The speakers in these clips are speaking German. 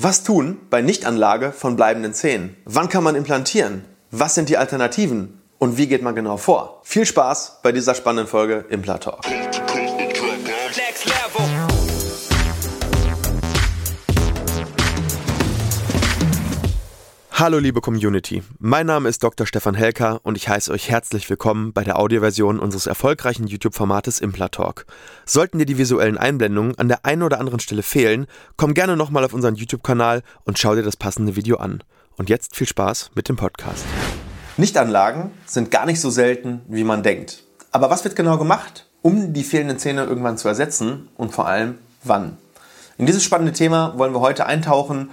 Was tun bei Nichtanlage von bleibenden Zähnen? Wann kann man implantieren? Was sind die Alternativen? Und wie geht man genau vor? Viel Spaß bei dieser spannenden Folge Implantalk. Hallo liebe Community, mein Name ist Dr. Stefan Helker und ich heiße euch herzlich willkommen bei der Audioversion unseres erfolgreichen YouTube-Formates Implatalk. Sollten dir die visuellen Einblendungen an der einen oder anderen Stelle fehlen, komm gerne nochmal auf unseren YouTube-Kanal und schau dir das passende Video an. Und jetzt viel Spaß mit dem Podcast. Nichtanlagen sind gar nicht so selten, wie man denkt. Aber was wird genau gemacht, um die fehlenden Zähne irgendwann zu ersetzen und vor allem wann? In dieses spannende Thema wollen wir heute eintauchen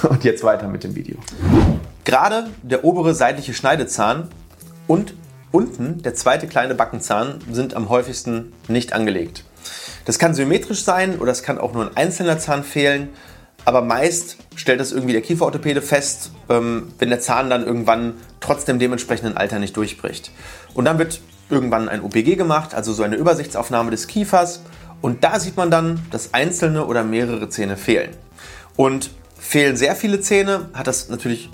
Und jetzt weiter mit dem Video. Gerade der obere seitliche Schneidezahn und unten der zweite kleine Backenzahn sind am häufigsten nicht angelegt. Das kann symmetrisch sein oder es kann auch nur ein einzelner Zahn fehlen, aber meist stellt das irgendwie der Kieferorthopäde fest, ähm, wenn der Zahn dann irgendwann trotz dem dementsprechenden Alter nicht durchbricht. Und dann wird irgendwann ein OPG gemacht, also so eine Übersichtsaufnahme des Kiefers und da sieht man dann, dass einzelne oder mehrere Zähne fehlen. Und Fehlen sehr viele Zähne, hat das natürlich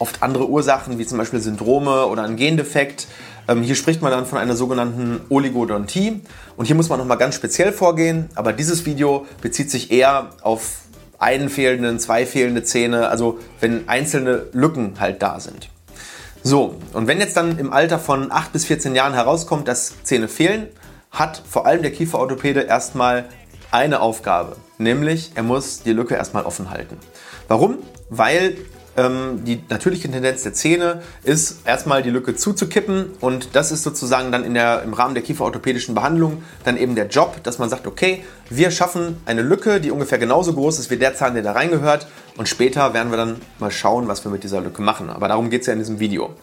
oft andere Ursachen, wie zum Beispiel Syndrome oder ein Gendefekt. Ähm, hier spricht man dann von einer sogenannten Oligodontie. Und hier muss man nochmal ganz speziell vorgehen. Aber dieses Video bezieht sich eher auf einen fehlenden, zwei fehlende Zähne, also wenn einzelne Lücken halt da sind. So, und wenn jetzt dann im Alter von 8 bis 14 Jahren herauskommt, dass Zähne fehlen, hat vor allem der Kieferorthopäde erstmal eine Aufgabe, nämlich er muss die Lücke erstmal offen halten. Warum? Weil ähm, die natürliche Tendenz der Zähne ist, erstmal die Lücke zuzukippen und das ist sozusagen dann in der, im Rahmen der kieferorthopädischen Behandlung dann eben der Job, dass man sagt, okay, wir schaffen eine Lücke, die ungefähr genauso groß ist wie der Zahn, der da reingehört und später werden wir dann mal schauen, was wir mit dieser Lücke machen. Aber darum geht es ja in diesem Video.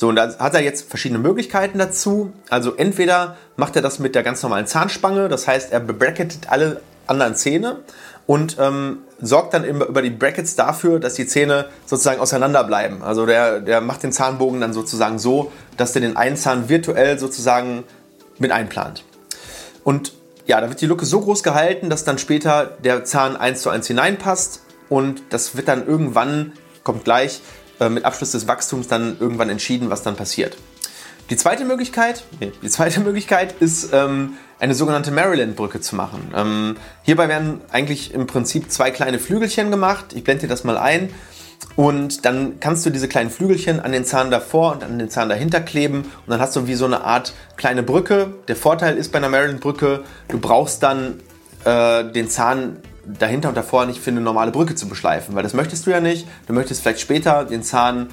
So, und da hat er jetzt verschiedene Möglichkeiten dazu. Also entweder macht er das mit der ganz normalen Zahnspange, das heißt, er bebracketet alle anderen Zähne und ähm, sorgt dann über die Brackets dafür, dass die Zähne sozusagen auseinanderbleiben. Also der, der macht den Zahnbogen dann sozusagen so, dass der den einen Zahn virtuell sozusagen mit einplant. Und ja, da wird die Lücke so groß gehalten, dass dann später der Zahn eins zu eins hineinpasst und das wird dann irgendwann, kommt gleich, mit Abschluss des Wachstums dann irgendwann entschieden, was dann passiert. Die zweite Möglichkeit, die zweite Möglichkeit ist, ähm, eine sogenannte Maryland-Brücke zu machen. Ähm, hierbei werden eigentlich im Prinzip zwei kleine Flügelchen gemacht. Ich blende dir das mal ein. Und dann kannst du diese kleinen Flügelchen an den Zahn davor und an den Zahn dahinter kleben. Und dann hast du wie so eine Art kleine Brücke. Der Vorteil ist bei einer Maryland-Brücke, du brauchst dann äh, den Zahn dahinter und davor nicht für eine normale Brücke zu beschleifen, weil das möchtest du ja nicht. Du möchtest vielleicht später den Zahn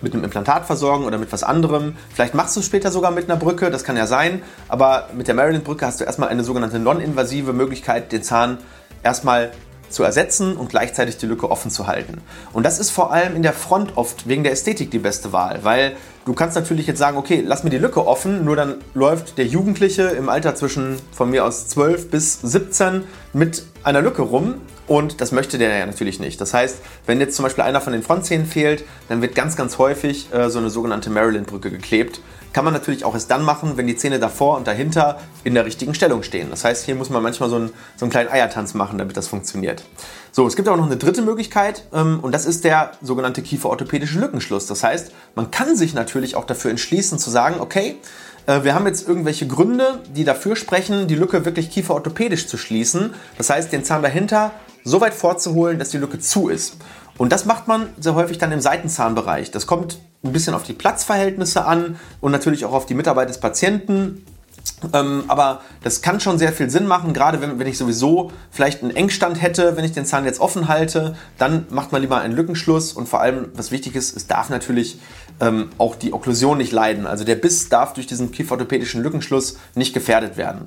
mit einem Implantat versorgen oder mit was anderem. Vielleicht machst du es später sogar mit einer Brücke, das kann ja sein. Aber mit der Maryland-Brücke hast du erstmal eine sogenannte non-invasive Möglichkeit, den Zahn erstmal zu ersetzen und gleichzeitig die Lücke offen zu halten. Und das ist vor allem in der Front oft wegen der Ästhetik die beste Wahl, weil du kannst natürlich jetzt sagen, okay, lass mir die Lücke offen, nur dann läuft der Jugendliche im Alter zwischen von mir aus 12 bis 17 mit einer Lücke rum und das möchte der ja natürlich nicht. Das heißt, wenn jetzt zum Beispiel einer von den Frontzähnen fehlt, dann wird ganz, ganz häufig äh, so eine sogenannte Maryland-Brücke geklebt. Kann man natürlich auch erst dann machen, wenn die Zähne davor und dahinter in der richtigen Stellung stehen. Das heißt, hier muss man manchmal so einen, so einen kleinen Eiertanz machen, damit das funktioniert. So, es gibt auch noch eine dritte Möglichkeit ähm, und das ist der sogenannte kieferorthopädische Lückenschluss. Das heißt, man kann sich natürlich auch dafür entschließen zu sagen, okay, äh, wir haben jetzt irgendwelche Gründe, die dafür sprechen, die Lücke wirklich kieferorthopädisch zu schließen. Das heißt, den Zahn dahinter so weit vorzuholen, dass die Lücke zu ist. Und das macht man sehr häufig dann im Seitenzahnbereich. Das kommt ein bisschen auf die Platzverhältnisse an und natürlich auch auf die Mitarbeit des Patienten. Ähm, aber das kann schon sehr viel Sinn machen, gerade wenn, wenn ich sowieso vielleicht einen Engstand hätte, wenn ich den Zahn jetzt offen halte, dann macht man lieber einen Lückenschluss und vor allem, was wichtig ist, es darf natürlich ähm, auch die Okklusion nicht leiden. Also der Biss darf durch diesen kieferorthopädischen Lückenschluss nicht gefährdet werden.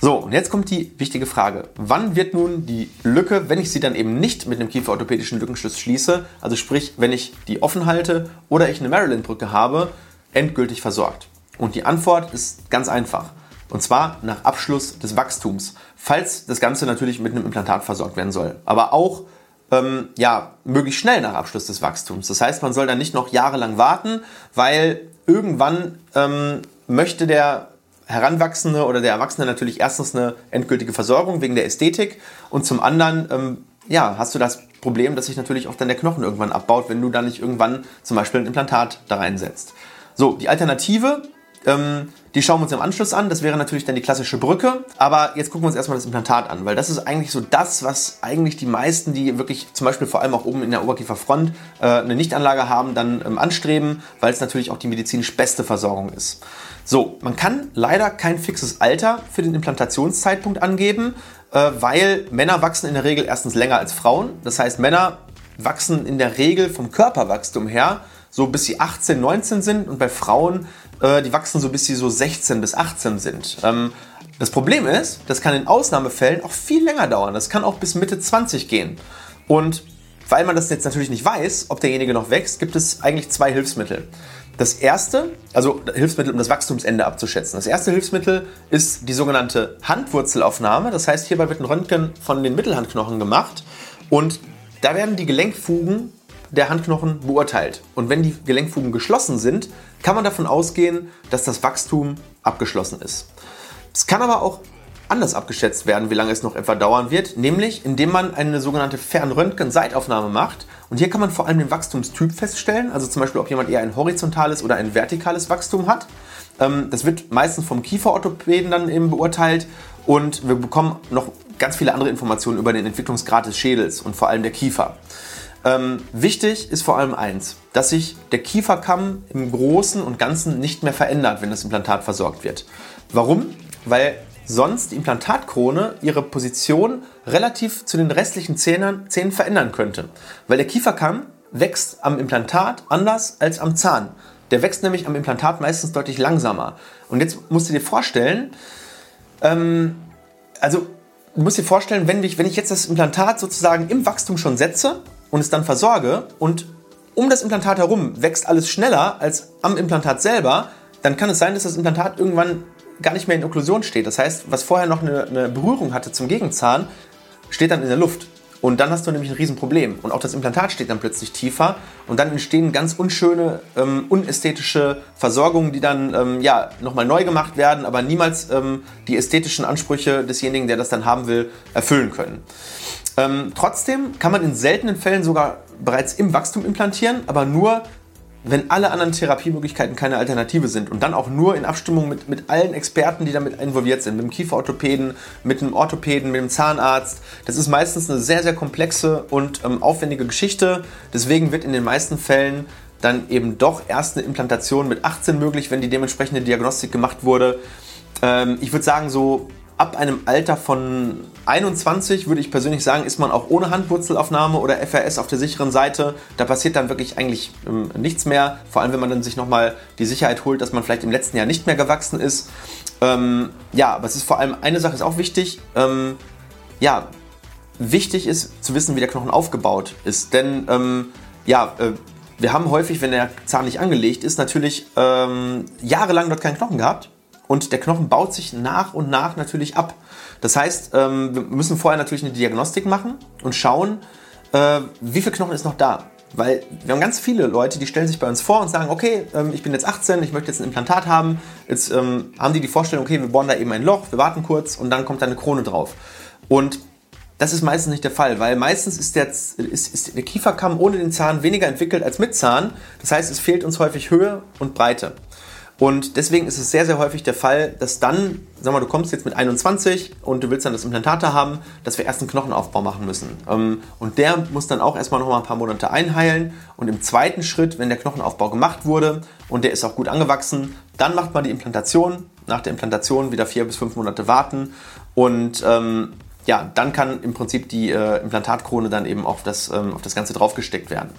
So, und jetzt kommt die wichtige Frage. Wann wird nun die Lücke, wenn ich sie dann eben nicht mit einem kieferorthopädischen Lückenschluss schließe, also sprich, wenn ich die offen halte oder ich eine Maryland-Brücke habe, endgültig versorgt? Und die Antwort ist ganz einfach. Und zwar nach Abschluss des Wachstums, falls das Ganze natürlich mit einem Implantat versorgt werden soll. Aber auch ähm, ja, möglichst schnell nach Abschluss des Wachstums. Das heißt, man soll dann nicht noch jahrelang warten, weil irgendwann ähm, möchte der Heranwachsende oder der Erwachsene natürlich erstens eine endgültige Versorgung wegen der Ästhetik und zum anderen ähm, ja, hast du das Problem, dass sich natürlich auch dann der Knochen irgendwann abbaut, wenn du dann nicht irgendwann zum Beispiel ein Implantat da reinsetzt. So, die Alternative, ähm, die schauen wir uns im Anschluss an. Das wäre natürlich dann die klassische Brücke. Aber jetzt gucken wir uns erstmal das Implantat an, weil das ist eigentlich so das, was eigentlich die meisten, die wirklich zum Beispiel vor allem auch oben in der Oberkieferfront äh, eine Nichtanlage haben, dann ähm, anstreben, weil es natürlich auch die medizinisch beste Versorgung ist. So, man kann leider kein fixes Alter für den Implantationszeitpunkt angeben, äh, weil Männer wachsen in der Regel erstens länger als Frauen. Das heißt, Männer wachsen in der Regel vom Körperwachstum her so bis sie 18, 19 sind und bei Frauen, äh, die wachsen so bis sie so 16 bis 18 sind. Ähm, das Problem ist, das kann in Ausnahmefällen auch viel länger dauern. Das kann auch bis Mitte 20 gehen. Und weil man das jetzt natürlich nicht weiß, ob derjenige noch wächst, gibt es eigentlich zwei Hilfsmittel. Das erste, also Hilfsmittel, um das Wachstumsende abzuschätzen. Das erste Hilfsmittel ist die sogenannte Handwurzelaufnahme. Das heißt, hierbei wird ein Röntgen von den Mittelhandknochen gemacht und da werden die Gelenkfugen der Handknochen beurteilt. Und wenn die Gelenkfugen geschlossen sind, kann man davon ausgehen, dass das Wachstum abgeschlossen ist. Es kann aber auch anders abgeschätzt werden, wie lange es noch etwa dauern wird, nämlich indem man eine sogenannte Fernröntgen-Seitaufnahme macht. Und hier kann man vor allem den Wachstumstyp feststellen, also zum Beispiel, ob jemand eher ein horizontales oder ein vertikales Wachstum hat. Ähm, das wird meistens vom Kieferorthopäden dann eben beurteilt und wir bekommen noch ganz viele andere Informationen über den Entwicklungsgrad des Schädels und vor allem der Kiefer. Ähm, wichtig ist vor allem eins, dass sich der Kieferkamm im Großen und Ganzen nicht mehr verändert, wenn das Implantat versorgt wird. Warum? Weil sonst die Implantatkrone ihre Position relativ zu den restlichen Zähnen, Zähnen verändern könnte. Weil der Kieferkamm wächst am Implantat anders als am Zahn. Der wächst nämlich am Implantat meistens deutlich langsamer. Und jetzt musst du dir vorstellen, ähm, also du musst dir vorstellen, wenn ich, wenn ich jetzt das Implantat sozusagen im Wachstum schon setze und es dann versorge und um das Implantat herum wächst alles schneller als am Implantat selber, dann kann es sein, dass das Implantat irgendwann gar nicht mehr in Okklusion steht. Das heißt, was vorher noch eine, eine Berührung hatte zum Gegenzahn, steht dann in der Luft. Und dann hast du nämlich ein Riesenproblem. Und auch das Implantat steht dann plötzlich tiefer. Und dann entstehen ganz unschöne, ähm, unästhetische Versorgungen, die dann ähm, ja, nochmal neu gemacht werden, aber niemals ähm, die ästhetischen Ansprüche desjenigen, der das dann haben will, erfüllen können. Ähm, trotzdem kann man in seltenen Fällen sogar bereits im Wachstum implantieren, aber nur, wenn alle anderen Therapiemöglichkeiten keine Alternative sind und dann auch nur in Abstimmung mit, mit allen Experten, die damit involviert sind, mit dem Kieferorthopäden, mit dem Orthopäden, mit dem Zahnarzt. Das ist meistens eine sehr, sehr komplexe und ähm, aufwendige Geschichte. Deswegen wird in den meisten Fällen dann eben doch erst eine Implantation mit 18 möglich, wenn die dementsprechende Diagnostik gemacht wurde. Ähm, ich würde sagen, so ab einem Alter von 21 würde ich persönlich sagen, ist man auch ohne Handwurzelaufnahme oder FRS auf der sicheren Seite. Da passiert dann wirklich eigentlich ähm, nichts mehr. Vor allem, wenn man dann sich nochmal die Sicherheit holt, dass man vielleicht im letzten Jahr nicht mehr gewachsen ist. Ähm, ja, aber es ist vor allem eine Sache ist auch wichtig. Ähm, ja, wichtig ist zu wissen, wie der Knochen aufgebaut ist. Denn ähm, ja, äh, wir haben häufig, wenn der Zahn nicht angelegt ist, natürlich ähm, jahrelang dort keinen Knochen gehabt und der Knochen baut sich nach und nach natürlich ab. Das heißt, ähm, wir müssen vorher natürlich eine Diagnostik machen und schauen, äh, wie viel Knochen ist noch da. Weil wir haben ganz viele Leute, die stellen sich bei uns vor und sagen, okay, ähm, ich bin jetzt 18, ich möchte jetzt ein Implantat haben. Jetzt ähm, haben die die Vorstellung, okay, wir bohren da eben ein Loch, wir warten kurz und dann kommt da eine Krone drauf. Und das ist meistens nicht der Fall, weil meistens ist der, ist, ist der Kieferkamm ohne den Zahn weniger entwickelt als mit Zahn. Das heißt, es fehlt uns häufig Höhe und Breite. Und deswegen ist es sehr, sehr häufig der Fall, dass dann, sag mal, du kommst jetzt mit 21 und du willst dann das Implantat haben, dass wir erst einen Knochenaufbau machen müssen. Ähm, und der muss dann auch erstmal noch mal ein paar Monate einheilen. Und im zweiten Schritt, wenn der Knochenaufbau gemacht wurde und der ist auch gut angewachsen, dann macht man die Implantation. Nach der Implantation wieder vier bis fünf Monate warten. Und ähm, ja, dann kann im Prinzip die äh, Implantatkrone dann eben auf das, ähm, auf das Ganze draufgesteckt werden.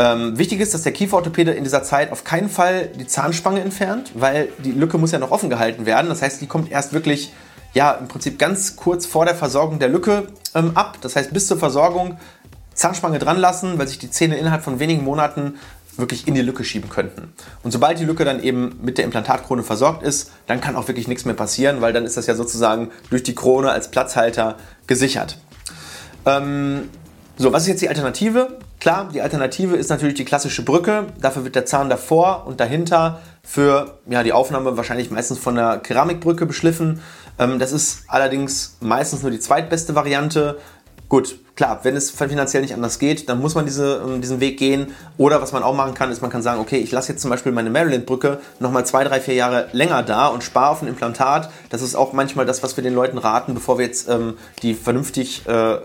Ähm, wichtig ist, dass der Kieferorthopäde in dieser Zeit auf keinen Fall die Zahnspange entfernt, weil die Lücke muss ja noch offen gehalten werden. Das heißt, die kommt erst wirklich ja im Prinzip ganz kurz vor der Versorgung der Lücke ähm, ab. Das heißt, bis zur Versorgung Zahnspange dran lassen, weil sich die Zähne innerhalb von wenigen Monaten wirklich in die Lücke schieben könnten. Und sobald die Lücke dann eben mit der Implantatkrone versorgt ist, dann kann auch wirklich nichts mehr passieren, weil dann ist das ja sozusagen durch die Krone als Platzhalter gesichert. Ähm, so, was ist jetzt die Alternative? Klar, die Alternative ist natürlich die klassische Brücke. Dafür wird der Zahn davor und dahinter für ja, die Aufnahme wahrscheinlich meistens von der Keramikbrücke beschliffen. Ähm, das ist allerdings meistens nur die zweitbeste Variante. Gut, klar, wenn es finanziell nicht anders geht, dann muss man diese, ähm, diesen Weg gehen. Oder was man auch machen kann, ist, man kann sagen, okay, ich lasse jetzt zum Beispiel meine Maryland-Brücke nochmal zwei, drei, vier Jahre länger da und spare auf ein Implantat. Das ist auch manchmal das, was wir den Leuten raten, bevor wir jetzt ähm, die vernünftig, äh,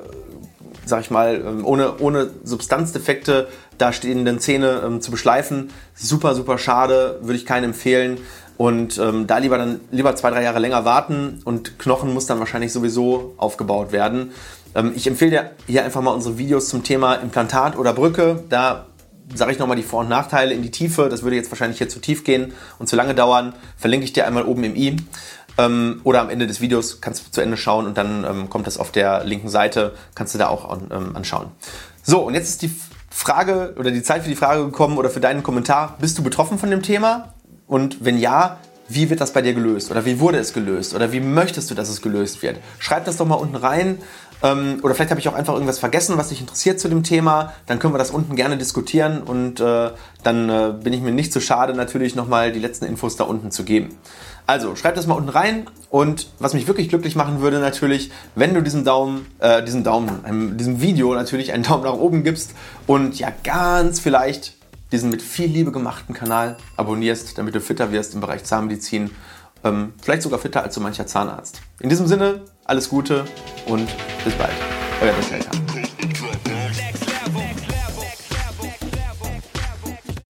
sag ich mal, ähm, ohne, ohne Substanzdefekte dastehenden Zähne ähm, zu beschleifen. Super, super schade, würde ich keinen empfehlen. Und ähm, da lieber dann lieber zwei, drei Jahre länger warten und Knochen muss dann wahrscheinlich sowieso aufgebaut werden. Ähm, ich empfehle dir hier einfach mal unsere Videos zum Thema Implantat oder Brücke. Da sage ich nochmal die Vor- und Nachteile in die Tiefe. Das würde jetzt wahrscheinlich hier zu tief gehen und zu lange dauern. Verlinke ich dir einmal oben im i. Ähm, oder am Ende des Videos kannst du zu Ende schauen und dann ähm, kommt das auf der linken Seite. Kannst du da auch ähm, anschauen. So, und jetzt ist die Frage oder die Zeit für die Frage gekommen oder für deinen Kommentar. Bist du betroffen von dem Thema? Und wenn ja, wie wird das bei dir gelöst? Oder wie wurde es gelöst? Oder wie möchtest du, dass es gelöst wird? Schreib das doch mal unten rein. Ähm, oder vielleicht habe ich auch einfach irgendwas vergessen, was dich interessiert zu dem Thema. Dann können wir das unten gerne diskutieren und äh, dann äh, bin ich mir nicht zu so schade, natürlich nochmal die letzten Infos da unten zu geben. Also schreib das mal unten rein und was mich wirklich glücklich machen würde natürlich, wenn du diesem Daumen, äh, diesem Daumen, einem, diesem Video natürlich einen Daumen nach oben gibst und ja ganz vielleicht diesen mit viel Liebe gemachten Kanal abonnierst, damit du fitter wirst im Bereich Zahnmedizin. Ähm, vielleicht sogar fitter als so mancher Zahnarzt. In diesem Sinne, alles Gute und bis bald. Euer Michael.